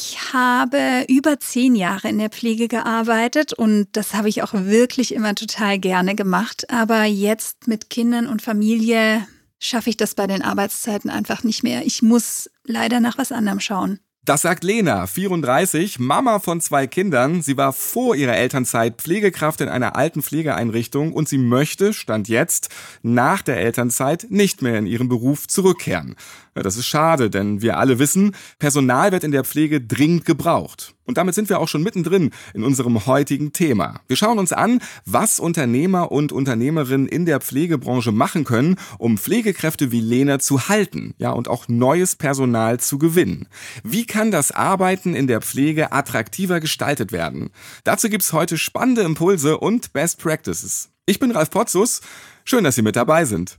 Ich habe über zehn Jahre in der Pflege gearbeitet und das habe ich auch wirklich immer total gerne gemacht. Aber jetzt mit Kindern und Familie schaffe ich das bei den Arbeitszeiten einfach nicht mehr. Ich muss leider nach was anderem schauen. Das sagt Lena, 34, Mama von zwei Kindern. Sie war vor ihrer Elternzeit Pflegekraft in einer alten Pflegeeinrichtung und sie möchte, stand jetzt, nach der Elternzeit nicht mehr in ihren Beruf zurückkehren. Das ist schade, denn wir alle wissen, Personal wird in der Pflege dringend gebraucht. Und damit sind wir auch schon mittendrin in unserem heutigen Thema. Wir schauen uns an, was Unternehmer und Unternehmerinnen in der Pflegebranche machen können, um Pflegekräfte wie Lena zu halten, ja, und auch neues Personal zu gewinnen. Wie kann das Arbeiten in der Pflege attraktiver gestaltet werden? Dazu gibt's heute spannende Impulse und Best Practices. Ich bin Ralf Potzus. Schön, dass Sie mit dabei sind.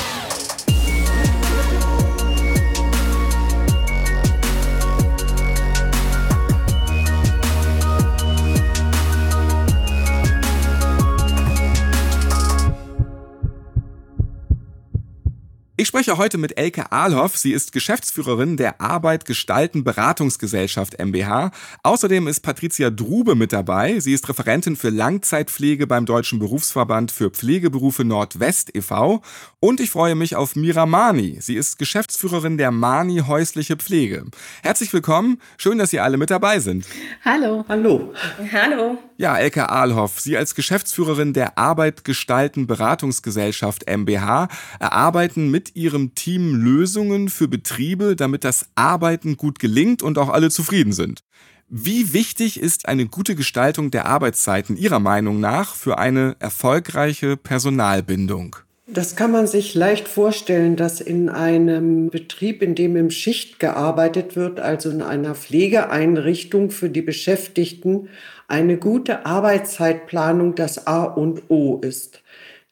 Spreche heute mit Elke Ahlhoff. Sie ist Geschäftsführerin der Arbeit Gestalten Beratungsgesellschaft MBH. Außerdem ist Patricia Drube mit dabei. Sie ist Referentin für Langzeitpflege beim Deutschen Berufsverband für Pflegeberufe Nordwest e.V. Und ich freue mich auf Mira Mani. Sie ist Geschäftsführerin der Mani Häusliche Pflege. Herzlich willkommen. Schön, dass Sie alle mit dabei sind. Hallo. Hallo. Hallo. Ja, Elke Ahlhoff, Sie als Geschäftsführerin der Arbeit Gestalten Beratungsgesellschaft MBH erarbeiten mit Ihrem Team Lösungen für Betriebe, damit das Arbeiten gut gelingt und auch alle zufrieden sind. Wie wichtig ist eine gute Gestaltung der Arbeitszeiten Ihrer Meinung nach für eine erfolgreiche Personalbindung? Das kann man sich leicht vorstellen, dass in einem Betrieb, in dem im Schicht gearbeitet wird, also in einer Pflegeeinrichtung für die Beschäftigten, eine gute Arbeitszeitplanung das A und O ist.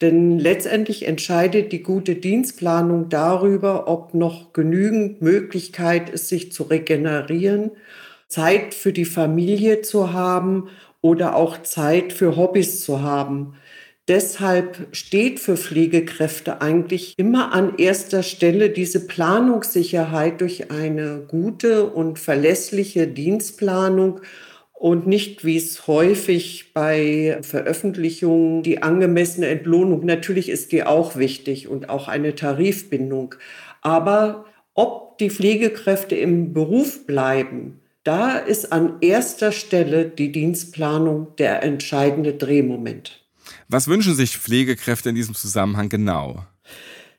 Denn letztendlich entscheidet die gute Dienstplanung darüber, ob noch genügend Möglichkeit ist, sich zu regenerieren, Zeit für die Familie zu haben oder auch Zeit für Hobbys zu haben. Deshalb steht für Pflegekräfte eigentlich immer an erster Stelle diese Planungssicherheit durch eine gute und verlässliche Dienstplanung und nicht, wie es häufig bei Veröffentlichungen, die angemessene Entlohnung, natürlich ist die auch wichtig und auch eine Tarifbindung. Aber ob die Pflegekräfte im Beruf bleiben, da ist an erster Stelle die Dienstplanung der entscheidende Drehmoment. Was wünschen sich Pflegekräfte in diesem Zusammenhang genau?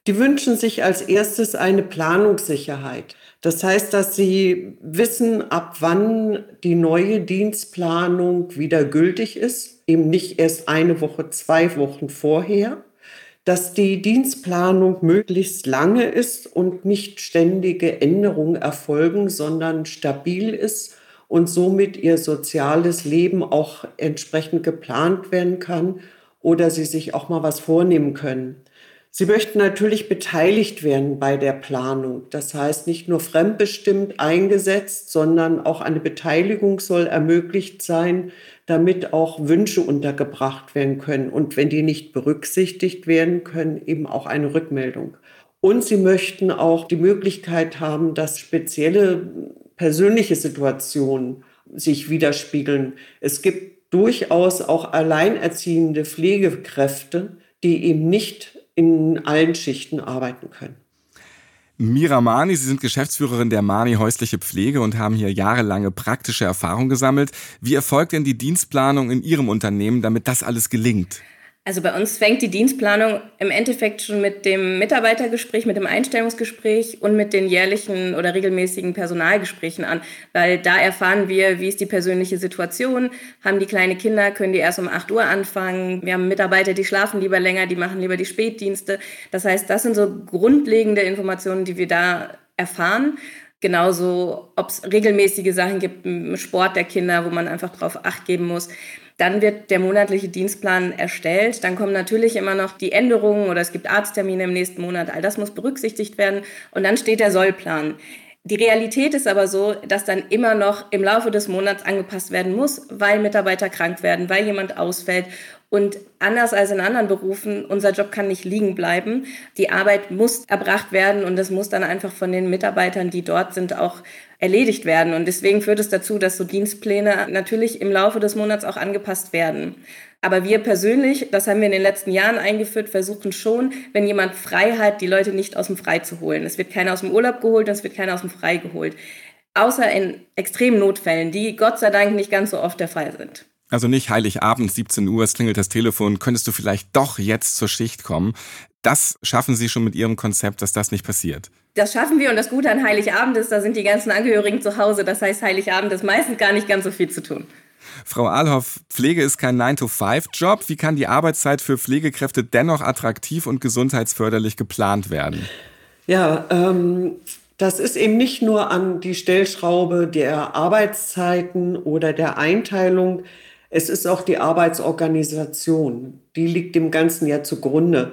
Die wünschen sich als erstes eine Planungssicherheit. Das heißt, dass sie wissen, ab wann die neue Dienstplanung wieder gültig ist, eben nicht erst eine Woche, zwei Wochen vorher, dass die Dienstplanung möglichst lange ist und nicht ständige Änderungen erfolgen, sondern stabil ist und somit ihr soziales Leben auch entsprechend geplant werden kann oder sie sich auch mal was vornehmen können. Sie möchten natürlich beteiligt werden bei der Planung. Das heißt, nicht nur fremdbestimmt eingesetzt, sondern auch eine Beteiligung soll ermöglicht sein, damit auch Wünsche untergebracht werden können. Und wenn die nicht berücksichtigt werden können, eben auch eine Rückmeldung. Und sie möchten auch die Möglichkeit haben, dass spezielle persönliche Situationen sich widerspiegeln. Es gibt durchaus auch alleinerziehende Pflegekräfte, die eben nicht in allen Schichten arbeiten können. Mira Mani, Sie sind Geschäftsführerin der Mani Häusliche Pflege und haben hier jahrelange praktische Erfahrung gesammelt. Wie erfolgt denn die Dienstplanung in Ihrem Unternehmen, damit das alles gelingt? Also bei uns fängt die Dienstplanung im Endeffekt schon mit dem Mitarbeitergespräch, mit dem Einstellungsgespräch und mit den jährlichen oder regelmäßigen Personalgesprächen an, weil da erfahren wir, wie ist die persönliche Situation, haben die kleine Kinder, können die erst um 8 Uhr anfangen, wir haben Mitarbeiter, die schlafen lieber länger, die machen lieber die Spätdienste. Das heißt, das sind so grundlegende Informationen, die wir da erfahren. Genauso, ob es regelmäßige Sachen gibt im Sport der Kinder, wo man einfach drauf acht geben muss. Dann wird der monatliche Dienstplan erstellt. Dann kommen natürlich immer noch die Änderungen oder es gibt Arzttermine im nächsten Monat. All das muss berücksichtigt werden. Und dann steht der Sollplan. Die Realität ist aber so, dass dann immer noch im Laufe des Monats angepasst werden muss, weil Mitarbeiter krank werden, weil jemand ausfällt. Und anders als in anderen Berufen, unser Job kann nicht liegen bleiben. Die Arbeit muss erbracht werden und es muss dann einfach von den Mitarbeitern, die dort sind, auch erledigt werden. Und deswegen führt es dazu, dass so Dienstpläne natürlich im Laufe des Monats auch angepasst werden. Aber wir persönlich, das haben wir in den letzten Jahren eingeführt, versuchen schon, wenn jemand frei hat, die Leute nicht aus dem Frei zu holen. Es wird keiner aus dem Urlaub geholt und es wird keiner aus dem Frei geholt. Außer in extremen Notfällen, die Gott sei Dank nicht ganz so oft der Fall sind. Also nicht Heiligabend, 17 Uhr, es klingelt das Telefon, könntest du vielleicht doch jetzt zur Schicht kommen. Das schaffen Sie schon mit Ihrem Konzept, dass das nicht passiert. Das schaffen wir und das Gute an Heiligabend ist, da sind die ganzen Angehörigen zu Hause. Das heißt, Heiligabend ist meistens gar nicht ganz so viel zu tun. Frau Ahlhoff, Pflege ist kein 9-to-5-Job. Wie kann die Arbeitszeit für Pflegekräfte dennoch attraktiv und gesundheitsförderlich geplant werden? Ja, ähm, das ist eben nicht nur an die Stellschraube der Arbeitszeiten oder der Einteilung. Es ist auch die Arbeitsorganisation. Die liegt dem Ganzen ja zugrunde.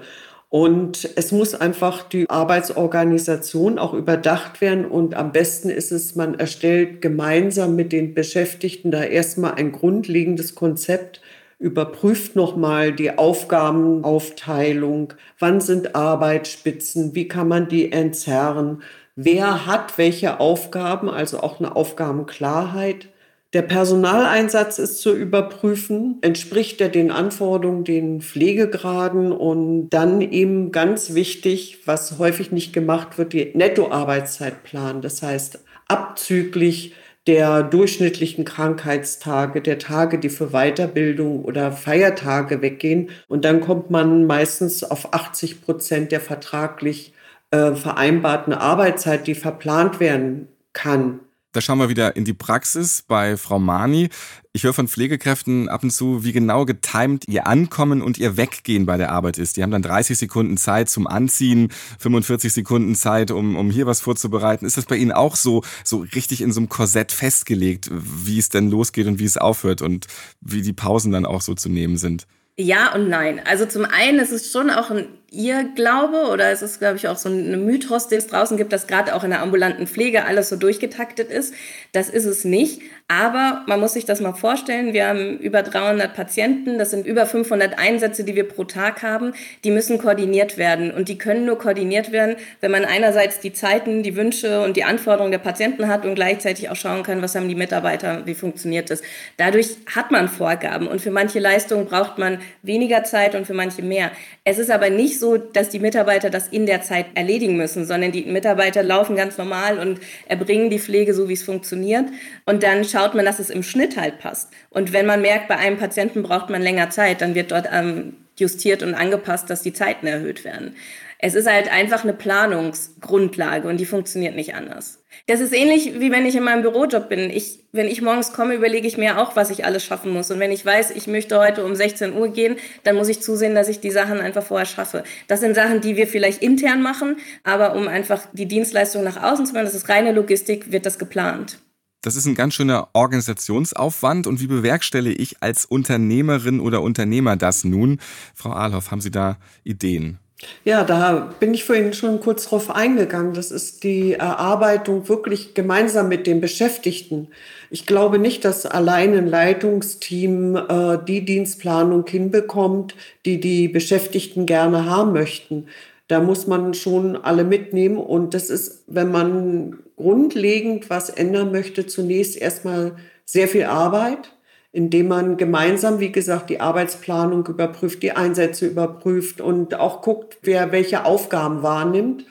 Und es muss einfach die Arbeitsorganisation auch überdacht werden. Und am besten ist es, man erstellt gemeinsam mit den Beschäftigten da erstmal ein grundlegendes Konzept, überprüft nochmal die Aufgabenaufteilung, wann sind Arbeitsspitzen, wie kann man die entzerren, wer hat welche Aufgaben, also auch eine Aufgabenklarheit. Der Personaleinsatz ist zu überprüfen, entspricht er den Anforderungen, den Pflegegraden und dann eben ganz wichtig, was häufig nicht gemacht wird, die Nettoarbeitszeitplan. Das heißt, abzüglich der durchschnittlichen Krankheitstage, der Tage, die für Weiterbildung oder Feiertage weggehen. Und dann kommt man meistens auf 80 Prozent der vertraglich äh, vereinbarten Arbeitszeit, die verplant werden kann. Da schauen wir wieder in die Praxis bei Frau Mani. Ich höre von Pflegekräften ab und zu, wie genau getimt ihr Ankommen und ihr Weggehen bei der Arbeit ist. Die haben dann 30 Sekunden Zeit zum Anziehen, 45 Sekunden Zeit, um, um hier was vorzubereiten. Ist das bei Ihnen auch so, so richtig in so einem Korsett festgelegt, wie es denn losgeht und wie es aufhört und wie die Pausen dann auch so zu nehmen sind? Ja und nein. Also zum einen ist es schon auch ein Irrglaube oder es ist, glaube ich, auch so ein Mythos, den es draußen gibt, dass gerade auch in der ambulanten Pflege alles so durchgetaktet ist. Das ist es nicht. Aber man muss sich das mal vorstellen. Wir haben über 300 Patienten. Das sind über 500 Einsätze, die wir pro Tag haben. Die müssen koordiniert werden. Und die können nur koordiniert werden, wenn man einerseits die Zeiten, die Wünsche und die Anforderungen der Patienten hat und gleichzeitig auch schauen kann, was haben die Mitarbeiter, wie funktioniert das. Dadurch hat man Vorgaben. Und für manche Leistungen braucht man weniger Zeit und für manche mehr. Es ist aber nicht so, dass die Mitarbeiter das in der Zeit erledigen müssen, sondern die Mitarbeiter laufen ganz normal und erbringen die Pflege so, wie es funktioniert. Und dann schaut man, dass es im Schnitt halt passt. Und wenn man merkt, bei einem Patienten braucht man länger Zeit, dann wird dort ähm, justiert und angepasst, dass die Zeiten erhöht werden. Es ist halt einfach eine Planungsgrundlage und die funktioniert nicht anders. Das ist ähnlich wie wenn ich in meinem Bürojob bin. Ich, wenn ich morgens komme, überlege ich mir auch, was ich alles schaffen muss. Und wenn ich weiß, ich möchte heute um 16 Uhr gehen, dann muss ich zusehen, dass ich die Sachen einfach vorher schaffe. Das sind Sachen, die wir vielleicht intern machen, aber um einfach die Dienstleistung nach außen zu machen, das ist reine Logistik, wird das geplant. Das ist ein ganz schöner Organisationsaufwand. Und wie bewerkstelle ich als Unternehmerin oder Unternehmer das nun? Frau Ahlhoff, haben Sie da Ideen? Ja, da bin ich vorhin schon kurz drauf eingegangen. Das ist die Erarbeitung wirklich gemeinsam mit den Beschäftigten. Ich glaube nicht, dass allein ein Leitungsteam äh, die Dienstplanung hinbekommt, die die Beschäftigten gerne haben möchten. Da muss man schon alle mitnehmen. Und das ist, wenn man grundlegend was ändern möchte, zunächst erstmal sehr viel Arbeit indem man gemeinsam, wie gesagt, die Arbeitsplanung überprüft, die Einsätze überprüft und auch guckt, wer welche Aufgaben wahrnimmt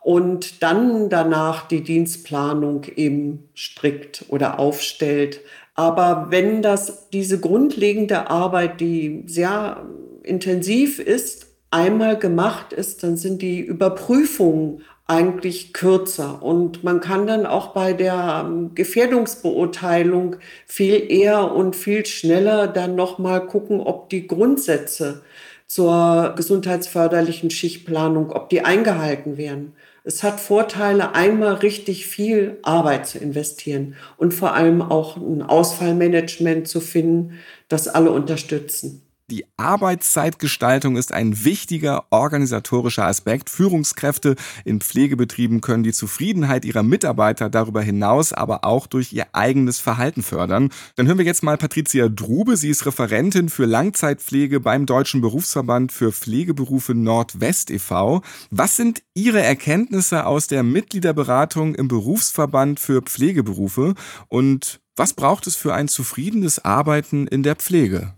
und dann danach die Dienstplanung eben strickt oder aufstellt. Aber wenn das diese grundlegende Arbeit, die sehr intensiv ist, einmal gemacht ist, dann sind die Überprüfungen eigentlich kürzer. Und man kann dann auch bei der ähm, Gefährdungsbeurteilung viel eher und viel schneller dann nochmal gucken, ob die Grundsätze zur gesundheitsförderlichen Schichtplanung, ob die eingehalten werden. Es hat Vorteile, einmal richtig viel Arbeit zu investieren und vor allem auch ein Ausfallmanagement zu finden, das alle unterstützen. Die Arbeitszeitgestaltung ist ein wichtiger organisatorischer Aspekt. Führungskräfte in Pflegebetrieben können die Zufriedenheit ihrer Mitarbeiter darüber hinaus aber auch durch ihr eigenes Verhalten fördern. Dann hören wir jetzt mal Patricia Drube. Sie ist Referentin für Langzeitpflege beim Deutschen Berufsverband für Pflegeberufe Nordwest e.V. Was sind Ihre Erkenntnisse aus der Mitgliederberatung im Berufsverband für Pflegeberufe und was braucht es für ein zufriedenes Arbeiten in der Pflege?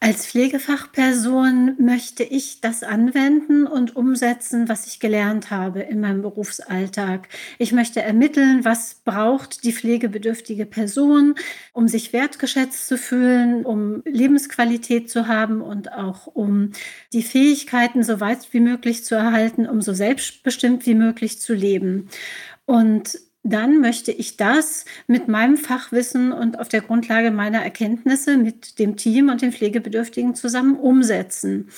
Als Pflegefachperson möchte ich das anwenden und umsetzen, was ich gelernt habe in meinem Berufsalltag. Ich möchte ermitteln, was braucht die pflegebedürftige Person, um sich wertgeschätzt zu fühlen, um Lebensqualität zu haben und auch um die Fähigkeiten so weit wie möglich zu erhalten, um so selbstbestimmt wie möglich zu leben. Und dann möchte ich das mit meinem Fachwissen und auf der Grundlage meiner Erkenntnisse mit dem Team und den Pflegebedürftigen zusammen umsetzen.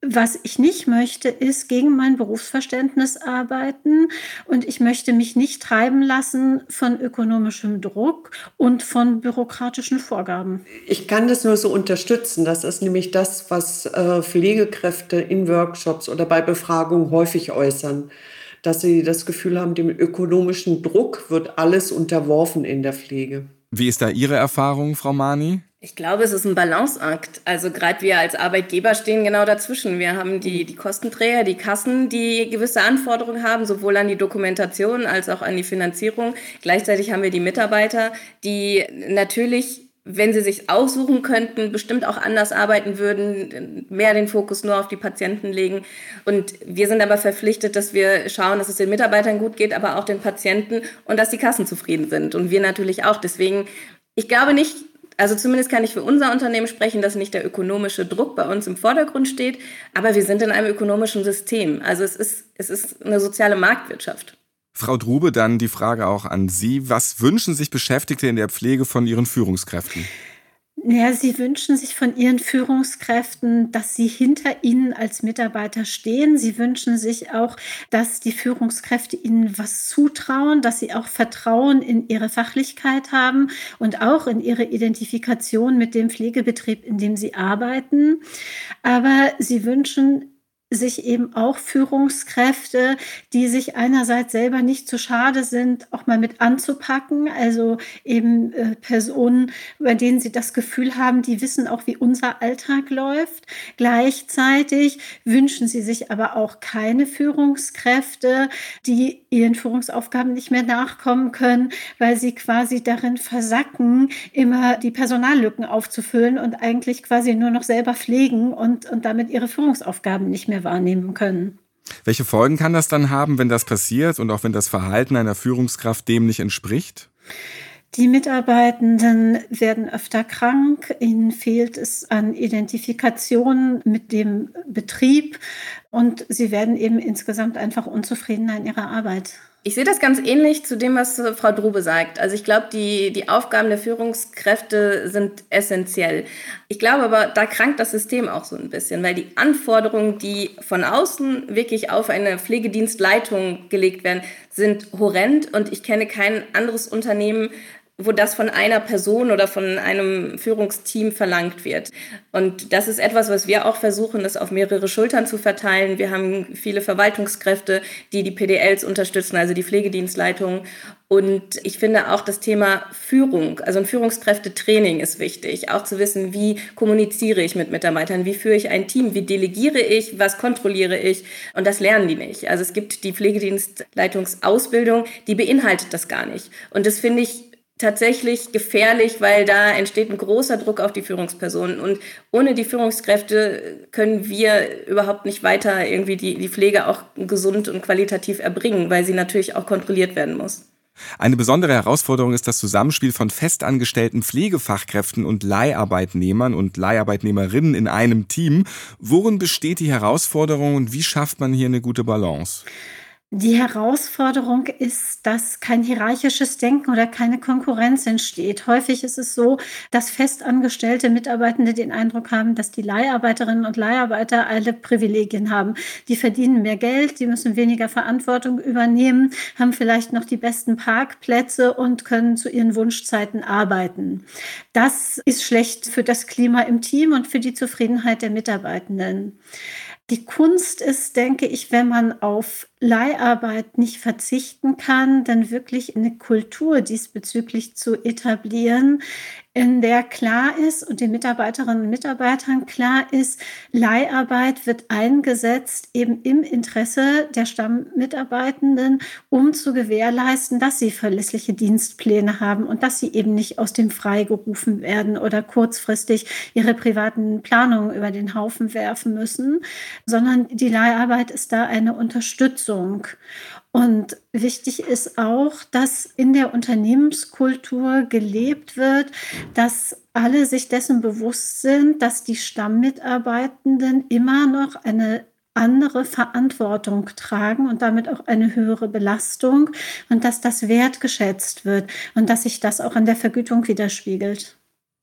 Was ich nicht möchte, ist gegen mein Berufsverständnis arbeiten und ich möchte mich nicht treiben lassen von ökonomischem Druck und von bürokratischen Vorgaben. Ich kann das nur so unterstützen. Das ist nämlich das, was äh, Pflegekräfte in Workshops oder bei Befragungen häufig äußern dass sie das Gefühl haben, dem ökonomischen Druck wird alles unterworfen in der Pflege. Wie ist da Ihre Erfahrung, Frau Mani? Ich glaube, es ist ein Balanceakt. Also gerade wir als Arbeitgeber stehen genau dazwischen. Wir haben die, die Kostenträger, die Kassen, die gewisse Anforderungen haben, sowohl an die Dokumentation als auch an die Finanzierung. Gleichzeitig haben wir die Mitarbeiter, die natürlich wenn sie sich aussuchen könnten, bestimmt auch anders arbeiten würden, mehr den Fokus nur auf die Patienten legen. Und wir sind aber verpflichtet, dass wir schauen, dass es den Mitarbeitern gut geht, aber auch den Patienten und dass die Kassen zufrieden sind. Und wir natürlich auch. Deswegen, ich glaube nicht, also zumindest kann ich für unser Unternehmen sprechen, dass nicht der ökonomische Druck bei uns im Vordergrund steht, aber wir sind in einem ökonomischen System. Also es ist, es ist eine soziale Marktwirtschaft. Frau Drube, dann die Frage auch an Sie. Was wünschen sich Beschäftigte in der Pflege von ihren Führungskräften? Ja, sie wünschen sich von ihren Führungskräften, dass sie hinter ihnen als Mitarbeiter stehen. Sie wünschen sich auch, dass die Führungskräfte ihnen was zutrauen, dass sie auch Vertrauen in ihre Fachlichkeit haben und auch in ihre Identifikation mit dem Pflegebetrieb, in dem sie arbeiten. Aber sie wünschen sich eben auch Führungskräfte, die sich einerseits selber nicht zu schade sind, auch mal mit anzupacken. Also eben äh, Personen, bei denen sie das Gefühl haben, die wissen auch, wie unser Alltag läuft. Gleichzeitig wünschen sie sich aber auch keine Führungskräfte, die ihren Führungsaufgaben nicht mehr nachkommen können, weil sie quasi darin versacken, immer die Personallücken aufzufüllen und eigentlich quasi nur noch selber pflegen und, und damit ihre Führungsaufgaben nicht mehr mehr wahrnehmen können. Welche Folgen kann das dann haben, wenn das passiert und auch wenn das Verhalten einer Führungskraft dem nicht entspricht? Die Mitarbeitenden werden öfter krank, ihnen fehlt es an Identifikation mit dem Betrieb und sie werden eben insgesamt einfach unzufriedener in ihrer Arbeit. Ich sehe das ganz ähnlich zu dem, was Frau Drube sagt. Also ich glaube, die, die Aufgaben der Führungskräfte sind essentiell. Ich glaube aber, da krankt das System auch so ein bisschen, weil die Anforderungen, die von außen wirklich auf eine Pflegedienstleitung gelegt werden, sind horrend und ich kenne kein anderes Unternehmen, wo das von einer Person oder von einem Führungsteam verlangt wird. Und das ist etwas, was wir auch versuchen, das auf mehrere Schultern zu verteilen. Wir haben viele Verwaltungskräfte, die die PDLs unterstützen, also die Pflegedienstleitungen. Und ich finde auch das Thema Führung, also ein Führungskräftetraining ist wichtig. Auch zu wissen, wie kommuniziere ich mit Mitarbeitern, wie führe ich ein Team, wie delegiere ich, was kontrolliere ich. Und das lernen die nicht. Also es gibt die Pflegedienstleitungsausbildung, die beinhaltet das gar nicht. Und das finde ich tatsächlich gefährlich, weil da entsteht ein großer Druck auf die Führungspersonen. Und ohne die Führungskräfte können wir überhaupt nicht weiter irgendwie die, die Pflege auch gesund und qualitativ erbringen, weil sie natürlich auch kontrolliert werden muss. Eine besondere Herausforderung ist das Zusammenspiel von festangestellten Pflegefachkräften und Leiharbeitnehmern und Leiharbeitnehmerinnen in einem Team. Worin besteht die Herausforderung und wie schafft man hier eine gute Balance? Die Herausforderung ist, dass kein hierarchisches Denken oder keine Konkurrenz entsteht. Häufig ist es so, dass festangestellte Mitarbeitende den Eindruck haben, dass die Leiharbeiterinnen und Leiharbeiter alle Privilegien haben. Die verdienen mehr Geld, die müssen weniger Verantwortung übernehmen, haben vielleicht noch die besten Parkplätze und können zu ihren Wunschzeiten arbeiten. Das ist schlecht für das Klima im Team und für die Zufriedenheit der Mitarbeitenden. Die Kunst ist, denke ich, wenn man auf Leiharbeit nicht verzichten kann, dann wirklich eine Kultur diesbezüglich zu etablieren, in der klar ist und den Mitarbeiterinnen und Mitarbeitern klar ist, Leiharbeit wird eingesetzt eben im Interesse der Stammmitarbeitenden, um zu gewährleisten, dass sie verlässliche Dienstpläne haben und dass sie eben nicht aus dem Frei gerufen werden oder kurzfristig ihre privaten Planungen über den Haufen werfen müssen, sondern die Leiharbeit ist da eine Unterstützung. Und wichtig ist auch, dass in der Unternehmenskultur gelebt wird, dass alle sich dessen bewusst sind, dass die Stammmitarbeitenden immer noch eine andere Verantwortung tragen und damit auch eine höhere Belastung und dass das wertgeschätzt wird und dass sich das auch an der Vergütung widerspiegelt.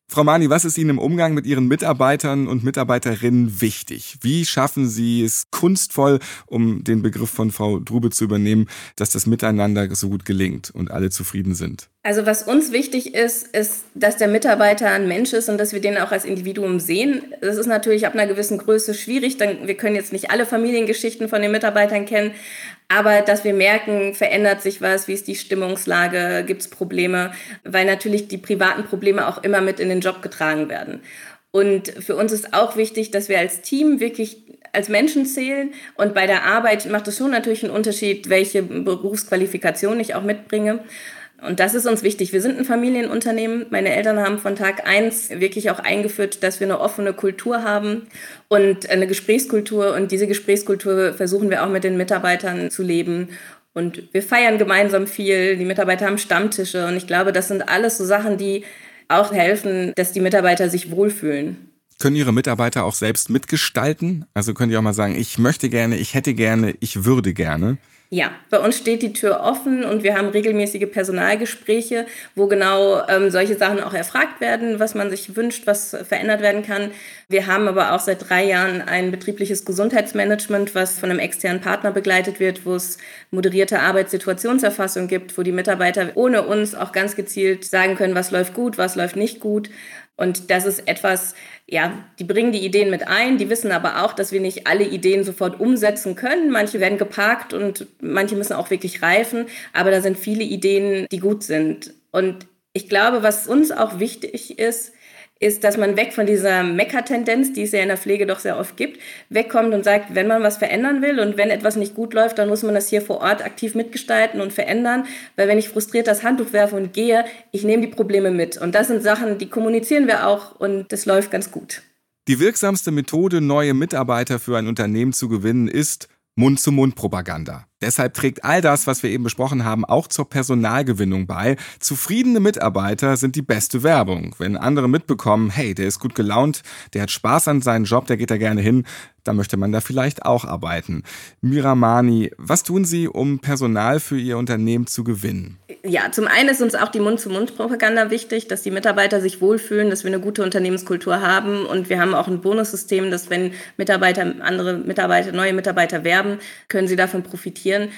Frau Mani, was ist Ihnen im Umgang mit Ihren Mitarbeitern und Mitarbeiterinnen wichtig? Wie schaffen Sie es kunstvoll, um den Begriff von Frau Drube zu übernehmen, dass das Miteinander so gut gelingt und alle zufrieden sind? Also was uns wichtig ist, ist, dass der Mitarbeiter ein Mensch ist und dass wir den auch als Individuum sehen. Das ist natürlich ab einer gewissen Größe schwierig. Denn wir können jetzt nicht alle Familiengeschichten von den Mitarbeitern kennen, aber dass wir merken, verändert sich was, wie ist die Stimmungslage, gibt es Probleme, weil natürlich die privaten Probleme auch immer mit in den Job getragen werden. Und für uns ist auch wichtig, dass wir als Team wirklich als Menschen zählen. Und bei der Arbeit macht es schon natürlich einen Unterschied, welche Berufsqualifikation ich auch mitbringe. Und das ist uns wichtig. Wir sind ein Familienunternehmen. Meine Eltern haben von Tag eins wirklich auch eingeführt, dass wir eine offene Kultur haben und eine Gesprächskultur. Und diese Gesprächskultur versuchen wir auch mit den Mitarbeitern zu leben. Und wir feiern gemeinsam viel. Die Mitarbeiter haben Stammtische. Und ich glaube, das sind alles so Sachen, die auch helfen, dass die Mitarbeiter sich wohlfühlen. Können Ihre Mitarbeiter auch selbst mitgestalten? Also können die auch mal sagen, ich möchte gerne, ich hätte gerne, ich würde gerne? Ja, bei uns steht die Tür offen und wir haben regelmäßige Personalgespräche, wo genau ähm, solche Sachen auch erfragt werden, was man sich wünscht, was verändert werden kann. Wir haben aber auch seit drei Jahren ein betriebliches Gesundheitsmanagement, was von einem externen Partner begleitet wird, wo es moderierte Arbeitssituationserfassung gibt, wo die Mitarbeiter ohne uns auch ganz gezielt sagen können, was läuft gut, was läuft nicht gut. Und das ist etwas, ja, die bringen die Ideen mit ein, die wissen aber auch, dass wir nicht alle Ideen sofort umsetzen können. Manche werden geparkt und manche müssen auch wirklich reifen, aber da sind viele Ideen, die gut sind. Und ich glaube, was uns auch wichtig ist, ist, dass man weg von dieser Mecker-Tendenz, die es ja in der Pflege doch sehr oft gibt, wegkommt und sagt, wenn man was verändern will und wenn etwas nicht gut läuft, dann muss man das hier vor Ort aktiv mitgestalten und verändern. Weil wenn ich frustriert das Handtuch werfe und gehe, ich nehme die Probleme mit. Und das sind Sachen, die kommunizieren wir auch und das läuft ganz gut. Die wirksamste Methode, neue Mitarbeiter für ein Unternehmen zu gewinnen, ist Mund-zu-Mund-Propaganda. Deshalb trägt all das, was wir eben besprochen haben, auch zur Personalgewinnung bei. Zufriedene Mitarbeiter sind die beste Werbung. Wenn andere mitbekommen, hey, der ist gut gelaunt, der hat Spaß an seinem Job, der geht da gerne hin, dann möchte man da vielleicht auch arbeiten. Miramani, was tun Sie, um Personal für Ihr Unternehmen zu gewinnen? Ja, zum einen ist uns auch die Mund-zu-Mund-Propaganda wichtig, dass die Mitarbeiter sich wohlfühlen, dass wir eine gute Unternehmenskultur haben und wir haben auch ein Bonussystem, dass wenn Mitarbeiter andere Mitarbeiter, neue Mitarbeiter werben, können sie davon profitieren passieren.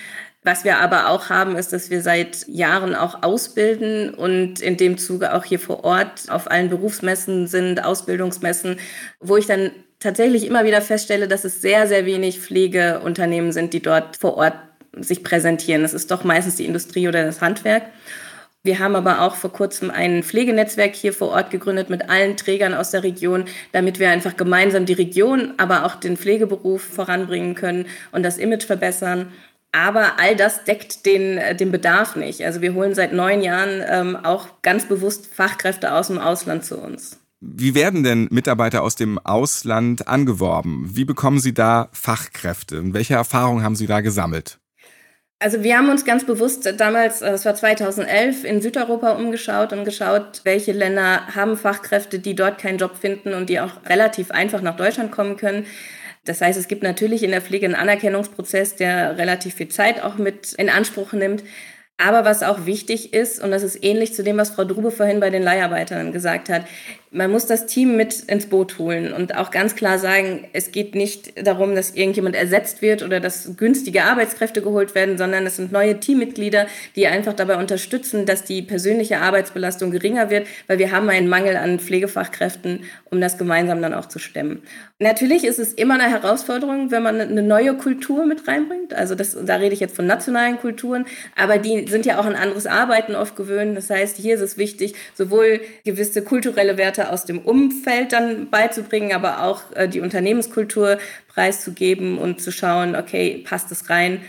Was wir aber auch haben, ist, dass wir seit Jahren auch ausbilden und in dem Zuge auch hier vor Ort auf allen Berufsmessen sind, Ausbildungsmessen, wo ich dann tatsächlich immer wieder feststelle, dass es sehr, sehr wenig Pflegeunternehmen sind, die dort vor Ort sich präsentieren. Es ist doch meistens die Industrie oder das Handwerk. Wir haben aber auch vor kurzem ein Pflegenetzwerk hier vor Ort gegründet mit allen Trägern aus der Region, damit wir einfach gemeinsam die Region, aber auch den Pflegeberuf voranbringen können und das Image verbessern. Aber all das deckt den, äh, den Bedarf nicht. Also wir holen seit neun Jahren ähm, auch ganz bewusst Fachkräfte aus dem Ausland zu uns. Wie werden denn Mitarbeiter aus dem Ausland angeworben? Wie bekommen Sie da Fachkräfte? Und welche Erfahrungen haben Sie da gesammelt? Also wir haben uns ganz bewusst damals, das war 2011, in Südeuropa umgeschaut und geschaut, welche Länder haben Fachkräfte, die dort keinen Job finden und die auch relativ einfach nach Deutschland kommen können. Das heißt, es gibt natürlich in der Pflege einen Anerkennungsprozess, der relativ viel Zeit auch mit in Anspruch nimmt. Aber was auch wichtig ist, und das ist ähnlich zu dem, was Frau Drube vorhin bei den Leiharbeitern gesagt hat, man muss das Team mit ins Boot holen und auch ganz klar sagen, es geht nicht darum, dass irgendjemand ersetzt wird oder dass günstige Arbeitskräfte geholt werden, sondern es sind neue Teammitglieder, die einfach dabei unterstützen, dass die persönliche Arbeitsbelastung geringer wird, weil wir haben einen Mangel an Pflegefachkräften, um das gemeinsam dann auch zu stemmen. Natürlich ist es immer eine Herausforderung, wenn man eine neue Kultur mit reinbringt. Also das, da rede ich jetzt von nationalen Kulturen, aber die sind ja auch ein anderes Arbeiten oft gewöhnt. Das heißt, hier ist es wichtig, sowohl gewisse kulturelle Werte aus dem Umfeld dann beizubringen, aber auch äh, die Unternehmenskultur preiszugeben und zu schauen, okay, passt es rein.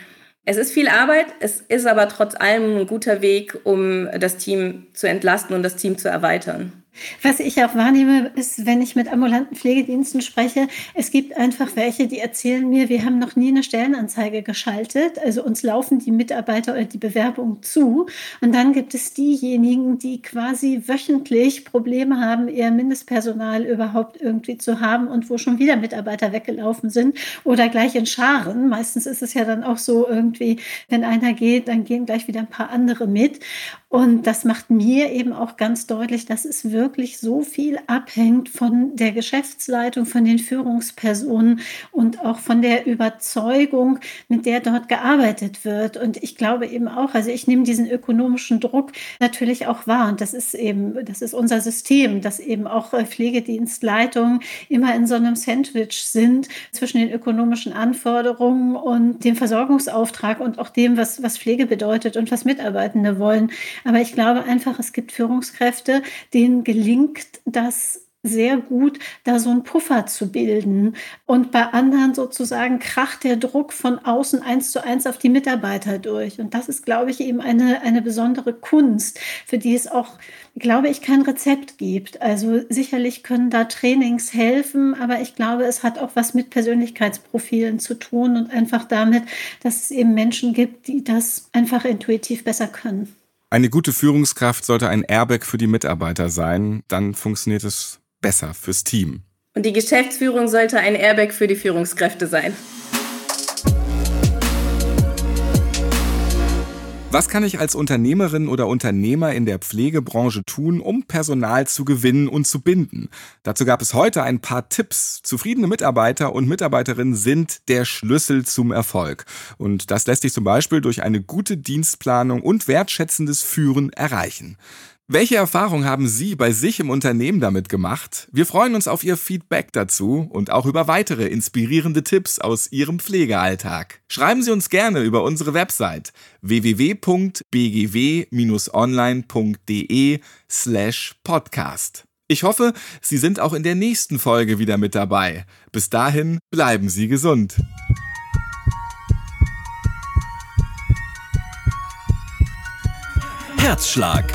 Es ist viel Arbeit, es ist aber trotz allem ein guter Weg, um das Team zu entlasten und das Team zu erweitern. Was ich auch wahrnehme, ist, wenn ich mit ambulanten Pflegediensten spreche, es gibt einfach welche, die erzählen mir, wir haben noch nie eine Stellenanzeige geschaltet. Also uns laufen die Mitarbeiter oder die Bewerbungen zu. Und dann gibt es diejenigen, die quasi wöchentlich Probleme haben, ihr Mindestpersonal überhaupt irgendwie zu haben und wo schon wieder Mitarbeiter weggelaufen sind oder gleich in Scharen. Meistens ist es ja dann auch so irgendwie, wenn einer geht, dann gehen gleich wieder ein paar andere mit. Und das macht mir eben auch ganz deutlich, dass es wirklich so viel abhängt von der Geschäftsleitung, von den Führungspersonen und auch von der Überzeugung, mit der dort gearbeitet wird. Und ich glaube eben auch, also ich nehme diesen ökonomischen Druck natürlich auch wahr. Und das ist eben, das ist unser System, dass eben auch äh, Pflegedienstleitungen immer in so einem Sandwich sind zwischen den ökonomischen Anforderungen und dem Versorgungsauftrag und auch dem, was, was Pflege bedeutet und was Mitarbeitende wollen. Aber ich glaube einfach, es gibt Führungskräfte, denen gelingt das sehr gut, da so einen Puffer zu bilden. Und bei anderen sozusagen kracht der Druck von außen eins zu eins auf die Mitarbeiter durch. Und das ist, glaube ich, eben eine, eine besondere Kunst, für die es auch, glaube ich, kein Rezept gibt. Also sicherlich können da Trainings helfen, aber ich glaube, es hat auch was mit Persönlichkeitsprofilen zu tun und einfach damit, dass es eben Menschen gibt, die das einfach intuitiv besser können. Eine gute Führungskraft sollte ein Airbag für die Mitarbeiter sein, dann funktioniert es besser fürs Team. Und die Geschäftsführung sollte ein Airbag für die Führungskräfte sein. Was kann ich als Unternehmerin oder Unternehmer in der Pflegebranche tun, um Personal zu gewinnen und zu binden? Dazu gab es heute ein paar Tipps. Zufriedene Mitarbeiter und Mitarbeiterinnen sind der Schlüssel zum Erfolg. Und das lässt sich zum Beispiel durch eine gute Dienstplanung und wertschätzendes Führen erreichen. Welche Erfahrung haben Sie bei sich im Unternehmen damit gemacht? Wir freuen uns auf Ihr Feedback dazu und auch über weitere inspirierende Tipps aus Ihrem Pflegealltag. Schreiben Sie uns gerne über unsere Website www.bgw-online.de slash podcast. Ich hoffe, Sie sind auch in der nächsten Folge wieder mit dabei. Bis dahin bleiben Sie gesund. Herzschlag